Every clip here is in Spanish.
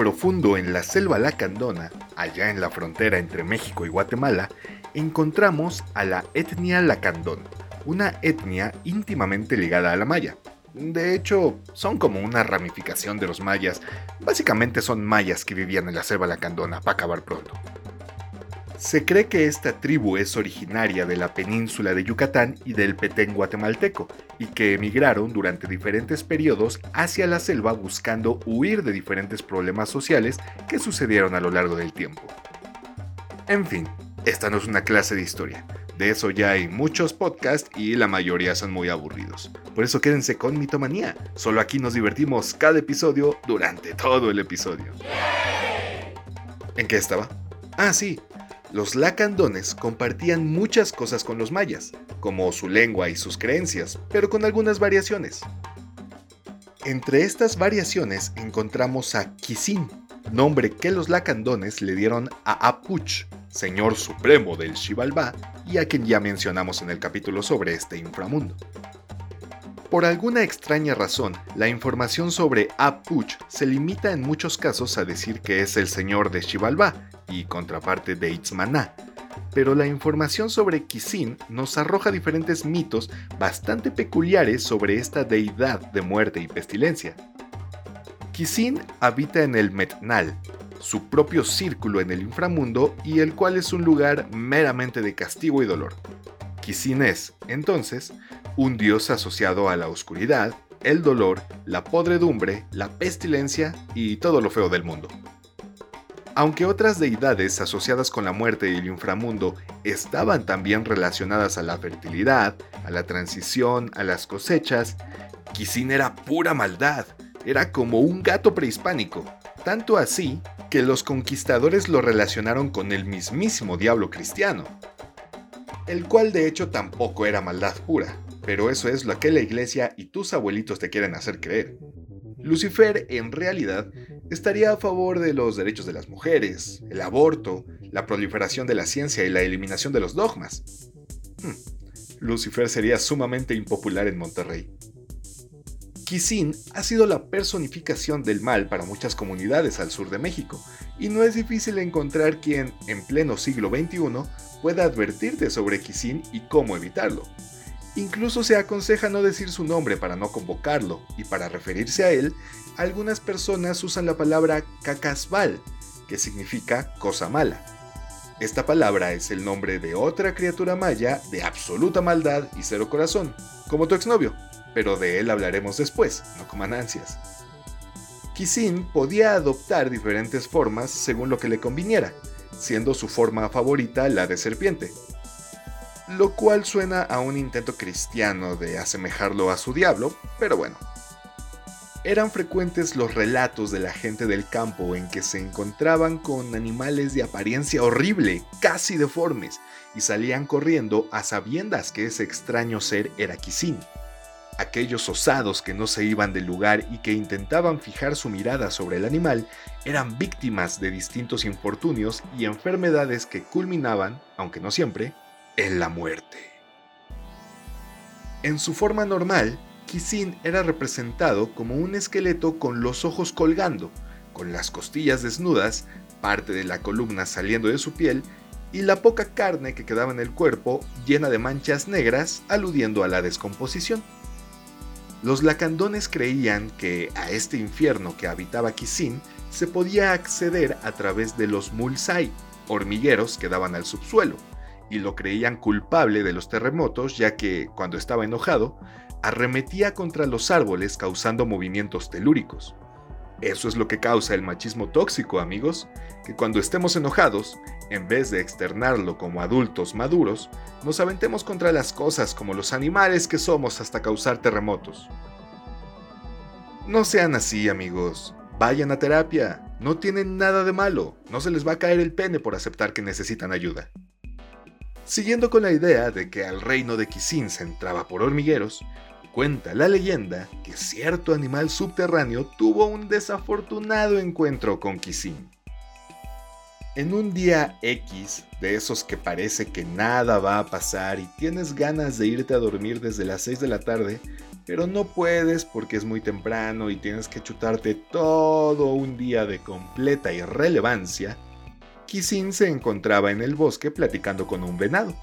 profundo en la selva lacandona, allá en la frontera entre México y Guatemala, encontramos a la etnia lacandón, una etnia íntimamente ligada a la maya. De hecho, son como una ramificación de los mayas. Básicamente son mayas que vivían en la selva lacandona, para acabar pronto. Se cree que esta tribu es originaria de la península de Yucatán y del Petén guatemalteco, y que emigraron durante diferentes periodos hacia la selva buscando huir de diferentes problemas sociales que sucedieron a lo largo del tiempo. En fin, esta no es una clase de historia. De eso ya hay muchos podcasts y la mayoría son muy aburridos. Por eso quédense con Mitomanía. Solo aquí nos divertimos cada episodio durante todo el episodio. ¿En qué estaba? Ah, sí, los lacandones compartían muchas cosas con los mayas, como su lengua y sus creencias, pero con algunas variaciones. Entre estas variaciones encontramos a Kisin, nombre que los lacandones le dieron a Apuch, señor supremo del Xibalbá, y a quien ya mencionamos en el capítulo sobre este inframundo. Por alguna extraña razón, la información sobre Apuch se limita en muchos casos a decir que es el señor de Xibalbá y contraparte de Itzmaná, pero la información sobre Kisin nos arroja diferentes mitos bastante peculiares sobre esta deidad de muerte y pestilencia. Kisin habita en el Metnal, su propio círculo en el inframundo y el cual es un lugar meramente de castigo y dolor. Kisin es, entonces, un dios asociado a la oscuridad, el dolor, la podredumbre, la pestilencia y todo lo feo del mundo. Aunque otras deidades asociadas con la muerte y el inframundo estaban también relacionadas a la fertilidad, a la transición, a las cosechas, Kisin era pura maldad, era como un gato prehispánico, tanto así que los conquistadores lo relacionaron con el mismísimo diablo cristiano, el cual de hecho tampoco era maldad pura, pero eso es lo que la iglesia y tus abuelitos te quieren hacer creer. Lucifer, en realidad, estaría a favor de los derechos de las mujeres, el aborto, la proliferación de la ciencia y la eliminación de los dogmas. Hmm, Lucifer sería sumamente impopular en Monterrey. Kisin ha sido la personificación del mal para muchas comunidades al sur de México, y no es difícil encontrar quien, en pleno siglo XXI, pueda advertirte sobre Kisin y cómo evitarlo. Incluso se aconseja no decir su nombre para no convocarlo, y para referirse a él, algunas personas usan la palabra cacasbal, que significa cosa mala. Esta palabra es el nombre de otra criatura maya de absoluta maldad y cero corazón, como tu exnovio, pero de él hablaremos después, no coman ansias. Kisin podía adoptar diferentes formas según lo que le conviniera, siendo su forma favorita la de serpiente, lo cual suena a un intento cristiano de asemejarlo a su diablo, pero bueno. Eran frecuentes los relatos de la gente del campo en que se encontraban con animales de apariencia horrible, casi deformes, y salían corriendo a sabiendas que ese extraño ser era Kisin. Aquellos osados que no se iban del lugar y que intentaban fijar su mirada sobre el animal eran víctimas de distintos infortunios y enfermedades que culminaban, aunque no siempre, en la muerte. En su forma normal, Kisin era representado como un esqueleto con los ojos colgando, con las costillas desnudas, parte de la columna saliendo de su piel y la poca carne que quedaba en el cuerpo llena de manchas negras aludiendo a la descomposición. Los lacandones creían que a este infierno que habitaba Kisin se podía acceder a través de los mulsai, hormigueros que daban al subsuelo, y lo creían culpable de los terremotos ya que, cuando estaba enojado, arremetía contra los árboles causando movimientos telúricos. Eso es lo que causa el machismo tóxico, amigos, que cuando estemos enojados, en vez de externarlo como adultos maduros, nos aventemos contra las cosas como los animales que somos hasta causar terremotos. No sean así, amigos. Vayan a terapia. No tienen nada de malo. No se les va a caer el pene por aceptar que necesitan ayuda. Siguiendo con la idea de que al reino de Kisin se entraba por hormigueros, cuenta la leyenda que cierto animal subterráneo tuvo un desafortunado encuentro con Kisin. En un día X, de esos que parece que nada va a pasar y tienes ganas de irte a dormir desde las 6 de la tarde, pero no puedes porque es muy temprano y tienes que chutarte todo un día de completa irrelevancia, Kisin se encontraba en el bosque platicando con un venado.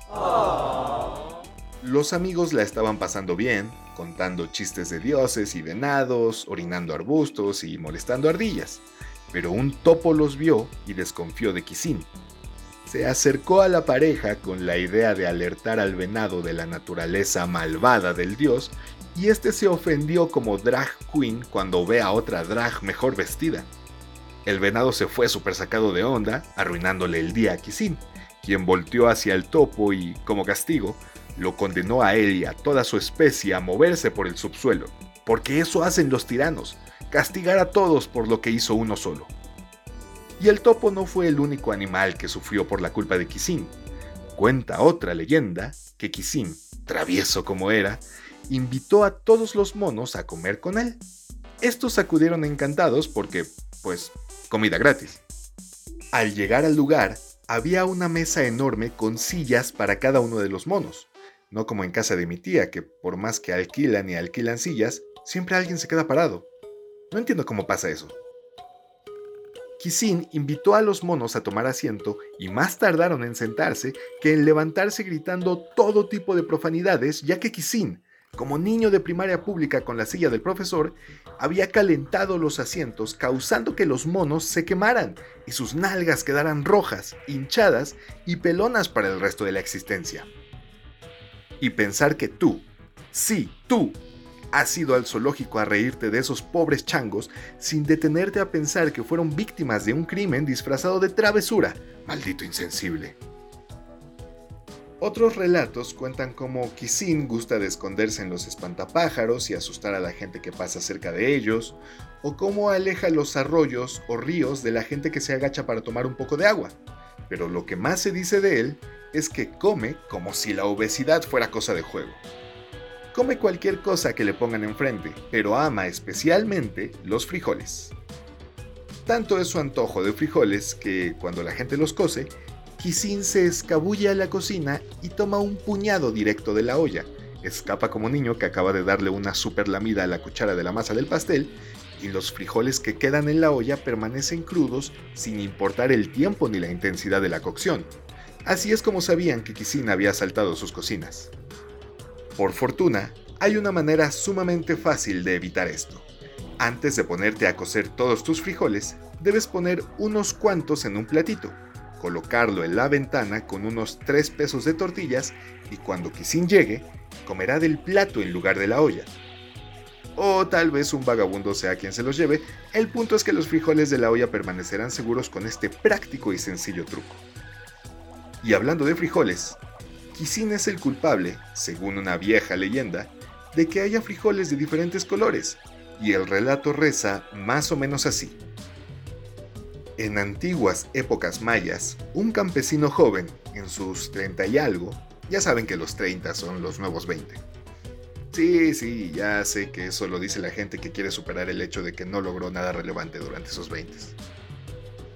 Los amigos la estaban pasando bien, contando chistes de dioses y venados, orinando arbustos y molestando ardillas, pero un topo los vio y desconfió de Kisin. Se acercó a la pareja con la idea de alertar al venado de la naturaleza malvada del dios y este se ofendió como drag queen cuando ve a otra drag mejor vestida. El venado se fue súper sacado de onda, arruinándole el día a Kisin, quien volteó hacia el topo y, como castigo, lo condenó a él y a toda su especie a moverse por el subsuelo, porque eso hacen los tiranos, castigar a todos por lo que hizo uno solo. Y el topo no fue el único animal que sufrió por la culpa de Kisin. Cuenta otra leyenda que Kisin, travieso como era, invitó a todos los monos a comer con él. Estos acudieron encantados porque, pues, comida gratis. Al llegar al lugar, había una mesa enorme con sillas para cada uno de los monos, no como en casa de mi tía, que por más que alquilan y alquilan sillas, siempre alguien se queda parado. No entiendo cómo pasa eso. Kisin invitó a los monos a tomar asiento y más tardaron en sentarse que en levantarse gritando todo tipo de profanidades, ya que Kisin, como niño de primaria pública con la silla del profesor, había calentado los asientos causando que los monos se quemaran y sus nalgas quedaran rojas, hinchadas y pelonas para el resto de la existencia. Y pensar que tú, sí, tú, Has ido al zoológico a reírte de esos pobres changos sin detenerte a pensar que fueron víctimas de un crimen disfrazado de travesura. Maldito insensible. Otros relatos cuentan cómo Kisin gusta de esconderse en los espantapájaros y asustar a la gente que pasa cerca de ellos, o cómo aleja los arroyos o ríos de la gente que se agacha para tomar un poco de agua. Pero lo que más se dice de él es que come como si la obesidad fuera cosa de juego. Come cualquier cosa que le pongan enfrente, pero ama especialmente los frijoles. Tanto es su antojo de frijoles que, cuando la gente los cose, Kisin se escabulle a la cocina y toma un puñado directo de la olla. Escapa como niño que acaba de darle una super lamida a la cuchara de la masa del pastel y los frijoles que quedan en la olla permanecen crudos sin importar el tiempo ni la intensidad de la cocción. Así es como sabían que Kisin había saltado sus cocinas. Por fortuna, hay una manera sumamente fácil de evitar esto. Antes de ponerte a cocer todos tus frijoles, debes poner unos cuantos en un platito, colocarlo en la ventana con unos 3 pesos de tortillas y cuando Kisin llegue, comerá del plato en lugar de la olla. O tal vez un vagabundo sea quien se los lleve, el punto es que los frijoles de la olla permanecerán seguros con este práctico y sencillo truco. Y hablando de frijoles, Kisin es el culpable, según una vieja leyenda, de que haya frijoles de diferentes colores, y el relato reza más o menos así. En antiguas épocas mayas, un campesino joven, en sus 30 y algo, ya saben que los 30 son los nuevos 20. Sí, sí, ya sé que eso lo dice la gente que quiere superar el hecho de que no logró nada relevante durante esos 20.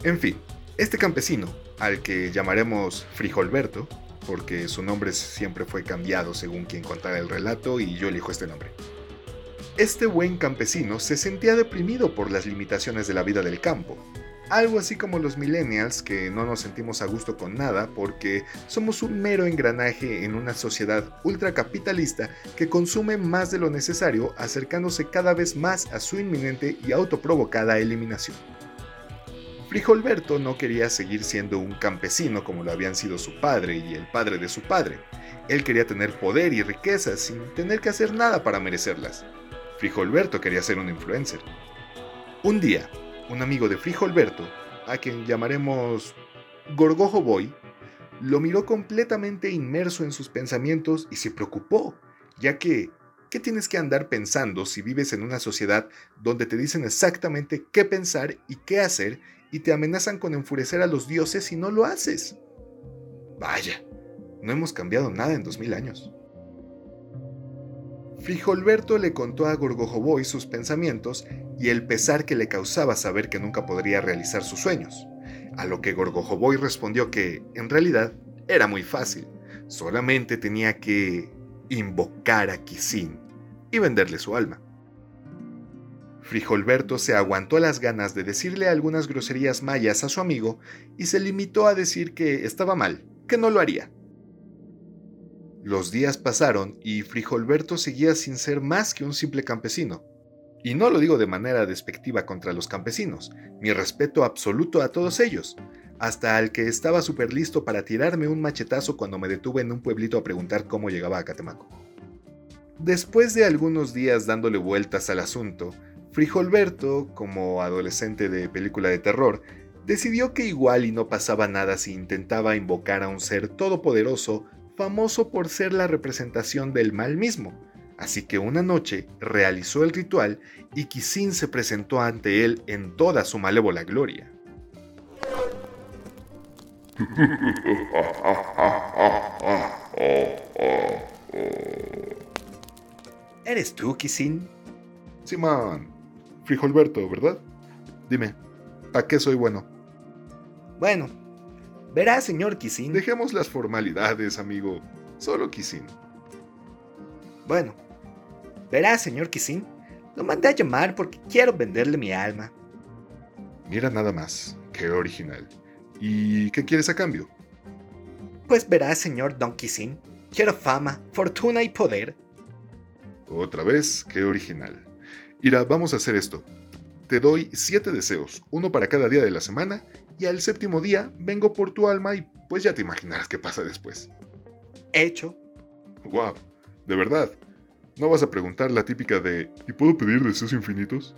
En fin, este campesino, al que llamaremos Frijolberto, porque su nombre siempre fue cambiado según quien contara el relato y yo elijo este nombre. Este buen campesino se sentía deprimido por las limitaciones de la vida del campo, algo así como los millennials que no nos sentimos a gusto con nada porque somos un mero engranaje en una sociedad ultracapitalista que consume más de lo necesario acercándose cada vez más a su inminente y autoprovocada eliminación. Frijolberto no quería seguir siendo un campesino como lo habían sido su padre y el padre de su padre. Él quería tener poder y riqueza sin tener que hacer nada para merecerlas. Frijolberto quería ser un influencer. Un día, un amigo de Frijolberto, a quien llamaremos Gorgojo Boy, lo miró completamente inmerso en sus pensamientos y se preocupó, ya que, ¿qué tienes que andar pensando si vives en una sociedad donde te dicen exactamente qué pensar y qué hacer y te amenazan con enfurecer a los dioses si no lo haces. Vaya, no hemos cambiado nada en dos mil años. Frijolberto le contó a Gorgojoboy sus pensamientos y el pesar que le causaba saber que nunca podría realizar sus sueños, a lo que Gorgojoboy respondió que, en realidad, era muy fácil, solamente tenía que invocar a Kisin, y venderle su alma. Frijolberto se aguantó las ganas de decirle algunas groserías mayas a su amigo y se limitó a decir que estaba mal, que no lo haría. Los días pasaron y Frijolberto seguía sin ser más que un simple campesino. Y no lo digo de manera despectiva contra los campesinos, mi respeto absoluto a todos ellos, hasta al que estaba súper listo para tirarme un machetazo cuando me detuve en un pueblito a preguntar cómo llegaba a Catemaco. Después de algunos días dándole vueltas al asunto, Frijolberto, como adolescente de película de terror, decidió que igual y no pasaba nada si intentaba invocar a un ser todopoderoso, famoso por ser la representación del mal mismo. Así que una noche realizó el ritual y Kisin se presentó ante él en toda su malévola gloria. ¿Eres tú, Kisin? Simón, Frijolberto, ¿verdad? Dime, ¿a qué soy bueno? Bueno, verá, señor Kisin. Dejemos las formalidades, amigo. Solo Kisin. Bueno, verá, señor Kisin. Lo mandé a llamar porque quiero venderle mi alma. Mira nada más, qué original. ¿Y qué quieres a cambio? Pues verá, señor Don Kisin. Quiero fama, fortuna y poder. Otra vez, qué original. Ira, vamos a hacer esto. Te doy siete deseos, uno para cada día de la semana, y al séptimo día vengo por tu alma y pues ya te imaginarás qué pasa después. Hecho. Guau, de verdad. ¿No vas a preguntar la típica de ¿y puedo pedir deseos infinitos?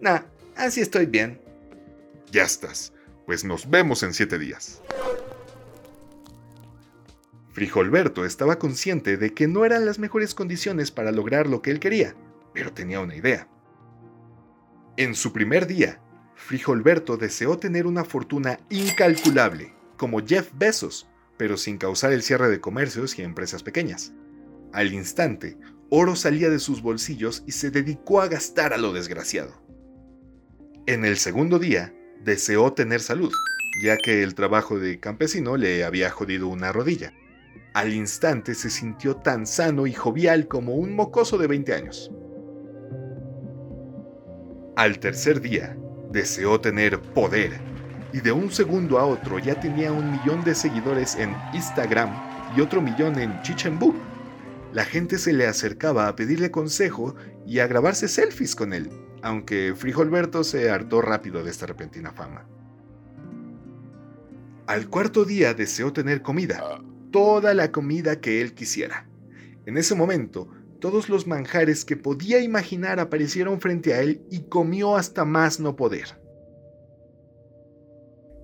Nah, así estoy bien. Ya estás. Pues nos vemos en siete días. Frijolberto estaba consciente de que no eran las mejores condiciones para lograr lo que él quería, pero tenía una idea. En su primer día, Frijolberto deseó tener una fortuna incalculable, como Jeff Bezos, pero sin causar el cierre de comercios y empresas pequeñas. Al instante, oro salía de sus bolsillos y se dedicó a gastar a lo desgraciado. En el segundo día, deseó tener salud, ya que el trabajo de campesino le había jodido una rodilla. Al instante se sintió tan sano y jovial como un mocoso de 20 años. Al tercer día, deseó tener poder y de un segundo a otro ya tenía un millón de seguidores en Instagram y otro millón en Chichembú. La gente se le acercaba a pedirle consejo y a grabarse selfies con él, aunque Frijolberto se hartó rápido de esta repentina fama. Al cuarto día deseó tener comida, toda la comida que él quisiera. En ese momento, todos los manjares que podía imaginar aparecieron frente a él y comió hasta más no poder.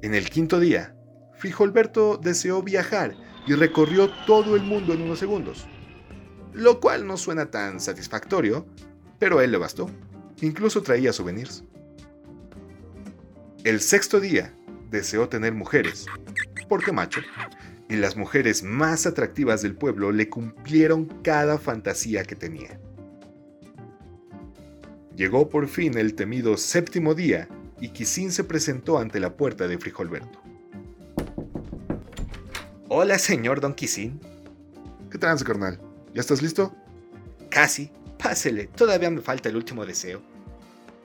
En el quinto día, Frijolberto deseó viajar y recorrió todo el mundo en unos segundos, lo cual no suena tan satisfactorio, pero a él le bastó. Incluso traía souvenirs. El sexto día deseó tener mujeres, porque macho, y las mujeres más atractivas del pueblo le cumplieron cada fantasía que tenía. Llegó por fin el temido séptimo día y Kisin se presentó ante la puerta de Frijolberto. Hola, señor Don Kisin. ¿Qué trans, carnal? ¿Ya estás listo? Casi. Pásele, todavía me falta el último deseo.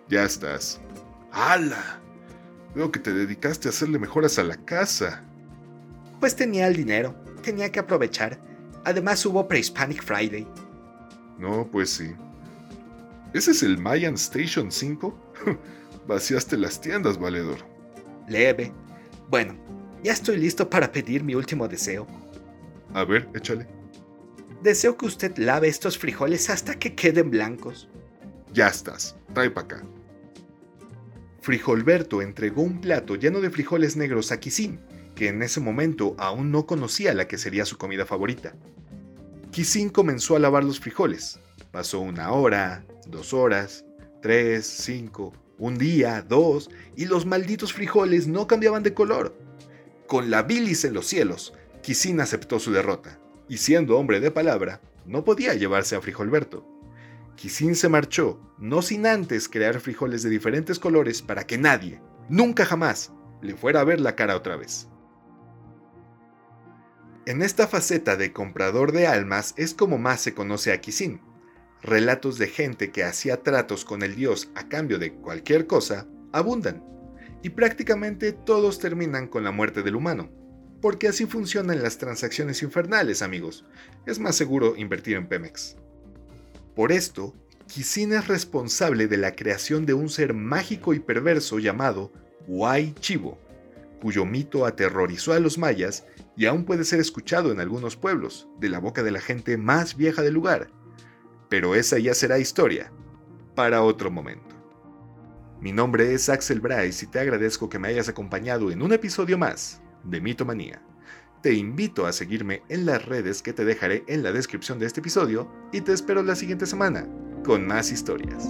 Ya estás. ¡Hala! Veo que te dedicaste a hacerle mejoras a la casa. Pues tenía el dinero, tenía que aprovechar. Además hubo Pre-Hispanic Friday. No, pues sí. ¿Ese es el Mayan Station 5? Vaciaste las tiendas, valedor. Leve. Bueno, ya estoy listo para pedir mi último deseo. A ver, échale. Deseo que usted lave estos frijoles hasta que queden blancos. Ya estás. Trae para acá. Frijolberto entregó un plato lleno de frijoles negros a Kisin, que en ese momento aún no conocía la que sería su comida favorita. Kisin comenzó a lavar los frijoles. Pasó una hora, dos horas, tres, cinco, un día, dos, y los malditos frijoles no cambiaban de color. Con la bilis en los cielos, Kisin aceptó su derrota, y siendo hombre de palabra, no podía llevarse a Frijolberto. Kisin se marchó, no sin antes crear frijoles de diferentes colores para que nadie, nunca jamás, le fuera a ver la cara otra vez. En esta faceta de comprador de almas es como más se conoce a Kisin. relatos de gente que hacía tratos con el dios a cambio de cualquier cosa abundan, y prácticamente todos terminan con la muerte del humano, porque así funcionan las transacciones infernales, amigos. Es más seguro invertir en Pemex. Por esto, Kisin es responsable de la creación de un ser mágico y perverso llamado Huay Chivo, cuyo mito aterrorizó a los mayas y aún puede ser escuchado en algunos pueblos, de la boca de la gente más vieja del lugar. Pero esa ya será historia, para otro momento. Mi nombre es Axel Bryce y te agradezco que me hayas acompañado en un episodio más de Mitomanía. Te invito a seguirme en las redes que te dejaré en la descripción de este episodio y te espero la siguiente semana con más historias.